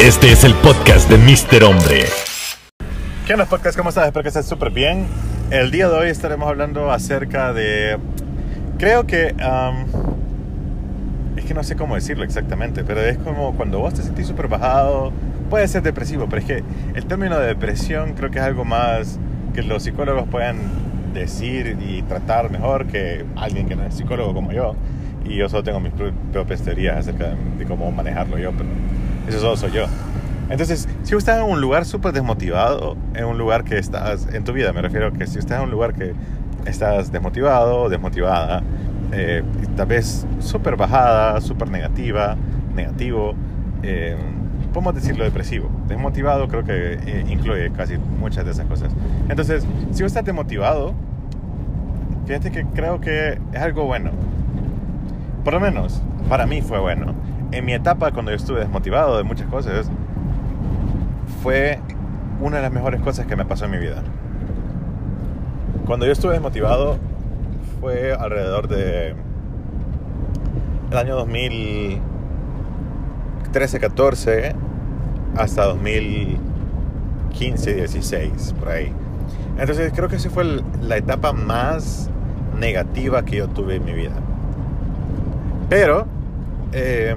Este es el podcast de Mr. Hombre. ¿Qué onda podcast? ¿Cómo estás? Espero que estés súper bien. El día de hoy estaremos hablando acerca de... Creo que... es que no sé cómo decirlo exactamente, pero es como cuando vos te sentís súper bajado, puede ser depresivo, pero es que el término de depresión creo que es algo más que los psicólogos pueden decir y tratar mejor que alguien que no es psicólogo como yo. Y yo solo tengo mis propias teorías acerca de, de cómo manejarlo yo, pero eso solo soy yo. Entonces, si usted está en un lugar súper desmotivado, en un lugar que estás, en tu vida me refiero que si usted está en un lugar que estás desmotivado desmotivada, eh, tal vez súper bajada, súper negativa, negativo, eh, podemos decirlo depresivo. Desmotivado creo que eh, incluye casi muchas de esas cosas. Entonces, si usted está desmotivado, fíjate que creo que es algo bueno. Por lo menos, para mí fue bueno. En mi etapa, cuando yo estuve desmotivado de muchas cosas, fue una de las mejores cosas que me pasó en mi vida. Cuando yo estuve desmotivado fue alrededor de el año 2013-14 hasta 2015-16, por ahí. Entonces creo que esa fue la etapa más negativa que yo tuve en mi vida. Pero, eh,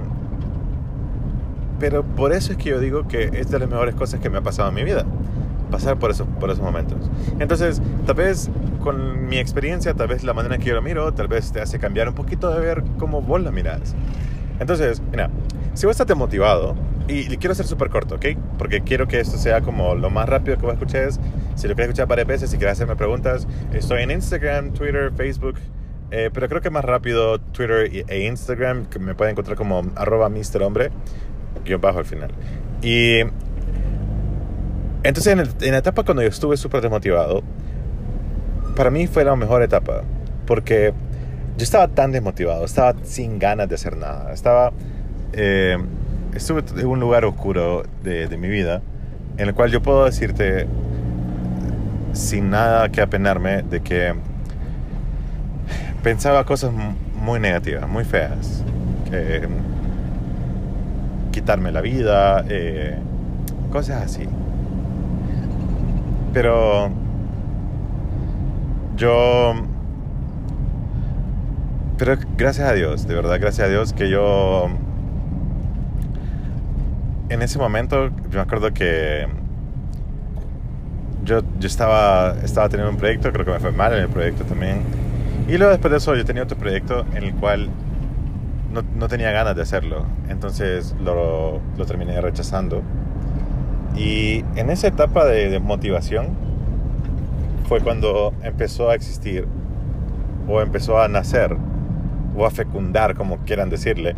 pero por eso es que yo digo que es de las mejores cosas que me ha pasado en mi vida. Pasar por, eso, por esos momentos. Entonces, tal vez con mi experiencia, tal vez la manera en que yo lo miro, tal vez te hace cambiar un poquito de ver cómo vos la mirás. Entonces, mira, si vos estás motivado, y, quiero ser súper corto, ¿ok? Porque quiero que esto sea como lo más rápido que vos escuches. Si lo quieres escuchar varias veces, si quieres hacerme preguntas, estoy en Instagram, Twitter, Facebook, eh, pero creo que más rápido Twitter e Instagram, que me pueden encontrar como arroba Mr. Hombre, guion bajo al final. Y entonces en, la etapa cuando yo estuve súper desmotivado, para mí fue la mejor etapa, porque yo estaba tan desmotivado, estaba sin ganas de hacer nada, estaba... eh, estuve en un lugar oscuro de, de mi vida, en el cual yo puedo decirte, sin nada que apenarme, de que pensaba cosas muy negativas, muy feas. Que, quitarme la vida, eh, cosas así. Pero yo... Pero gracias a Dios, de verdad, gracias a Dios que yo... En ese momento, yo me acuerdo que yo, yo estaba, estaba teniendo un proyecto, creo que me fue mal en el proyecto también. Y luego después de eso yo tenía otro proyecto en el cual no, no tenía ganas de hacerlo. Entonces lo, lo terminé rechazando. Y en esa etapa de, de motivación fue cuando empezó a existir o empezó a nacer o a fecundar, como quieran decirle.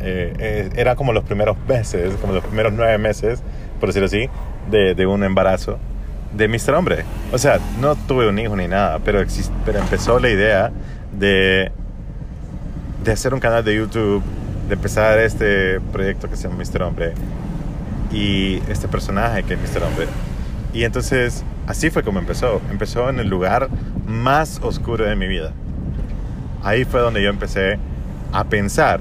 Eh, eh, era como los primeros meses, como los primeros nueve meses, por decirlo así, de, de un embarazo de Mr. Hombre. O sea, no tuve un hijo ni nada, pero, exist- pero empezó la idea de, de hacer un canal de YouTube, de empezar este proyecto que se llama Mr. Hombre y este personaje que es Mr. Hombre. Y entonces, así fue como empezó. Empezó en el lugar más oscuro de mi vida. Ahí fue donde yo empecé a pensar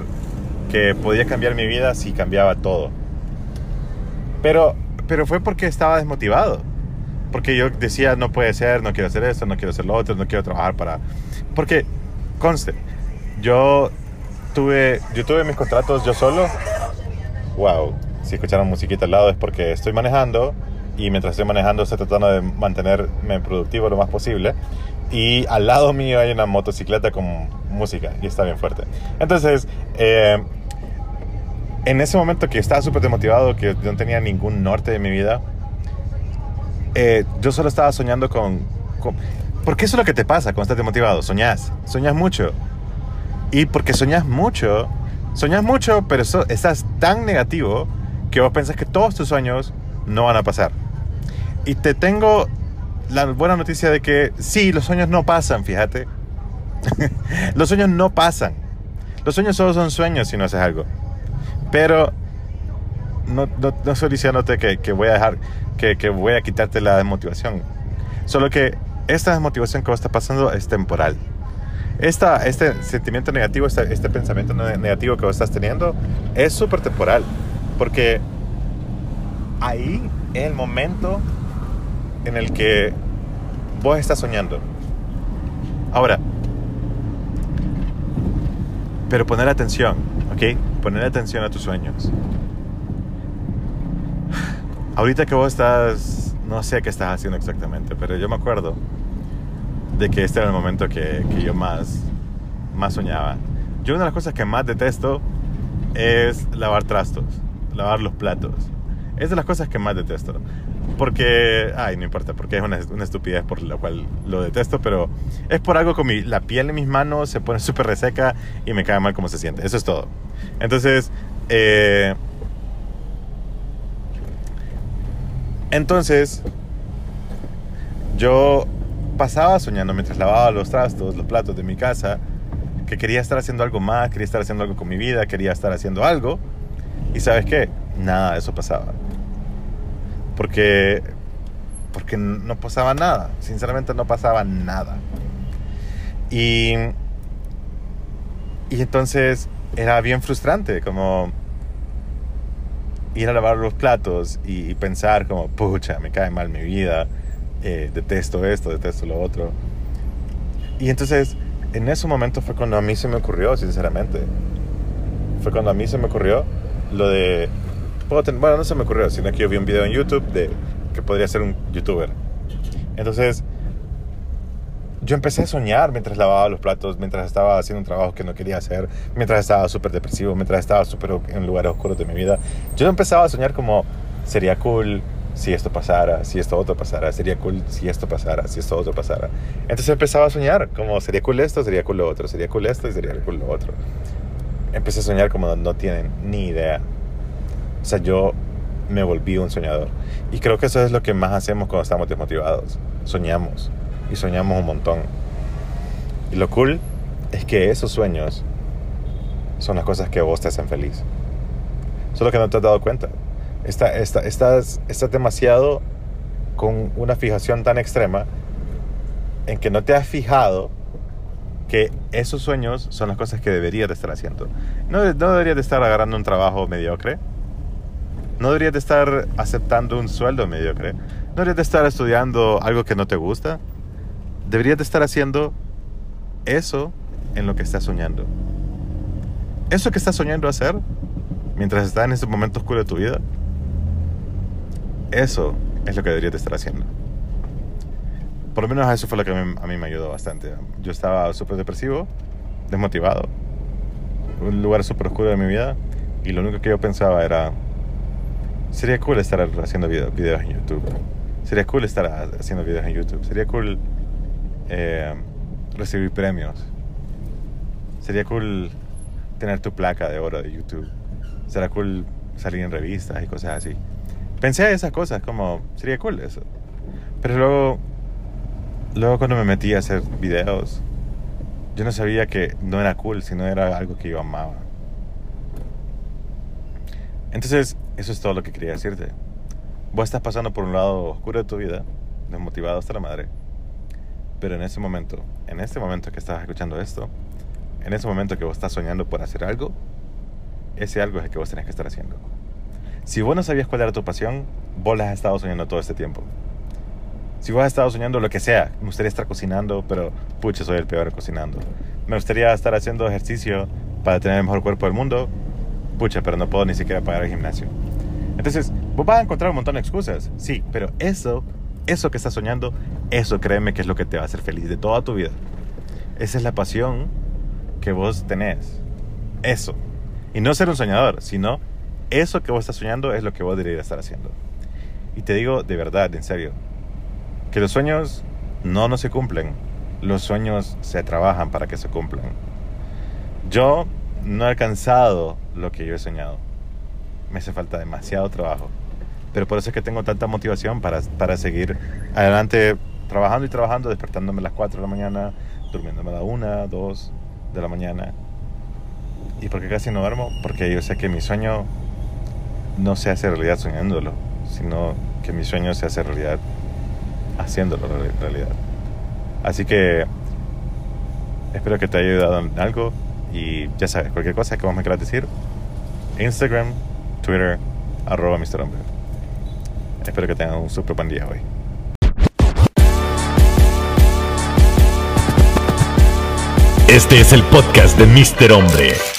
que podía cambiar mi vida si cambiaba todo. Pero, pero fue porque estaba desmotivado. Porque yo decía, no puede ser, no quiero hacer esto, no quiero hacer lo otro, no quiero trabajar para... Porque, conste, yo tuve, yo tuve mis contratos yo solo. Wow, si escucharon musiquita al lado es porque estoy manejando y mientras estoy manejando estoy tratando de mantenerme productivo lo más posible. Y al lado mío hay una motocicleta con música y está bien fuerte. Entonces, eh, en ese momento que estaba súper desmotivado, que no tenía ningún norte de mi vida, eh, yo solo estaba soñando con, con... Porque eso es lo que te pasa cuando estás desmotivado, soñás, soñás mucho. Y porque soñás mucho, soñás mucho, pero eso- estás tan negativo que vos pensás que todos tus sueños no van a pasar. Y te tengo la buena noticia de que sí, los sueños no pasan, fíjate. los sueños no pasan. Los sueños solo son sueños si no haces algo. Pero no, no, no estoy diciéndote que, que voy a dejar, que, que voy a quitarte la desmotivación. Solo que esta desmotivación que vos está pasando es temporal. Esta, este sentimiento negativo, este, este pensamiento ne- negativo que vos estás teniendo es súper temporal. Porque ahí es el momento en el que vos estás soñando. Ahora, pero poner atención, ¿ok? Poner atención a tus sueños. Ahorita que vos estás, no sé qué estás haciendo exactamente, pero yo me acuerdo de que este era el momento que, que yo más, más soñaba. Yo una de las cosas que más detesto es lavar trastos, lavar los platos. Es de las cosas que más detesto. Porque, ay, no importa, porque es una, una, estupidez por la cual lo detesto, pero es por algo con mi, la piel en mis manos se pone súper reseca y me cae mal como se siente. Eso es todo. Entonces, eh, entonces, yo pasaba soñando mientras lavaba los trastos, los platos de mi casa, que quería estar haciendo algo más, quería estar haciendo algo con mi vida, quería estar haciendo algo. Y sabes qué? Nada de eso pasaba porque, porque no pasaba nada, sinceramente no pasaba nada. Y, y entonces era bien frustrante, como ir a lavar los platos y, pensar como, pucha, me cae mal mi vida, eh, detesto esto, detesto lo otro. Y entonces, en ese momento fue cuando a mí se me ocurrió, sinceramente. Fue cuando a mí se me ocurrió lo de bueno, no se me ocurrió, sino que yo vi un video en YouTube de que podría ser un youtuber. Entonces, yo empecé a soñar mientras lavaba los platos, mientras estaba haciendo un trabajo que no quería hacer, mientras estaba súper depresivo, mientras estaba súper en lugares oscuros de mi vida. Yo empezaba a soñar como, sería cool si esto pasara, si esto otro pasara, sería cool si esto pasara, si esto otro pasara. Entonces empezaba a soñar como, sería cool esto, sería cool lo otro, sería cool esto y sería cool lo otro. Empecé a soñar como no tienen ni idea o sea, yo me volví un soñador. Y creo que eso es lo que más hacemos cuando estamos desmotivados. Soñamos. Y soñamos un montón. Y lo cool es que esos sueños son las cosas que vos te hacen feliz. Solo que no te has dado cuenta. Está, está, estás, estás demasiado con una fijación tan extrema en que no te has fijado que esos sueños son las cosas que deberías de estar haciendo. No, no deberías de estar agarrando un trabajo mediocre no deberías de estar aceptando un sueldo mediocre. No deberías de estar estudiando algo que no te gusta. Deberías de estar haciendo eso en lo que estás soñando. Eso que estás soñando hacer mientras estás en ese momento oscuro de tu vida, eso es lo que deberías de estar haciendo. Por lo menos eso fue lo que a mí, me ayudó bastante. Yo estaba súper depresivo, desmotivado, un lugar súper oscuro de mi vida y lo único que yo pensaba era Sería cool estar haciendo videos en YouTube. Sería cool estar haciendo videos en YouTube. Sería cool eh, recibir premios. Sería cool tener tu placa de oro de YouTube. Sería cool salir en revistas y cosas así. Pensé a esas cosas como, sería cool eso. Pero luego, luego cuando me metí a hacer videos, yo no sabía que no era cool, sino era algo que yo amaba. Entonces, eso es todo lo que quería decirte. Vos estás pasando por un lado oscuro de tu vida, desmotivado hasta la madre. Pero en ese momento, en este momento que estás escuchando esto, en ese momento que vos estás soñando por hacer algo, ese algo es el que vos tenés que estar haciendo. Si vos no sabías cuál era tu pasión, vos la has estado soñando todo este tiempo. Si vos has estado soñando lo que sea, me gustaría estar cocinando, pero pucha, soy el peor cocinando. Me gustaría estar haciendo ejercicio para tener el mejor cuerpo del mundo, pucha, pero no puedo ni siquiera pagar el gimnasio. Entonces, vos vas a encontrar un montón de excusas, sí, pero eso, eso que estás soñando, eso créeme que es lo que te va a hacer feliz de toda tu vida. Esa es la pasión que vos tenés. Eso. Y no ser un soñador, sino eso que vos estás soñando es lo que vos deberías estar haciendo. Y te digo de verdad, en serio, que los sueños no no se cumplen, los sueños se trabajan para que se cumplan. Yo no he alcanzado lo que yo he soñado me hace falta demasiado trabajo. Pero por eso es que tengo tanta motivación para, para seguir adelante trabajando y trabajando, despertándome a las 4 de la mañana, durmiéndome a las 1, 2 de la mañana. ¿Y por qué casi no duermo? Porque yo sé que mi sueño no se hace realidad soñándolo, sino que mi sueño se hace realidad haciéndolo realidad. Así que espero que te haya ayudado en algo y ya sabes, cualquier cosa que vos me quieras decir, Instagram, Twitter, arroba Mr. Hombre. Espero que tengan un súper buen día hoy. Este es el podcast de Mr. Hombre.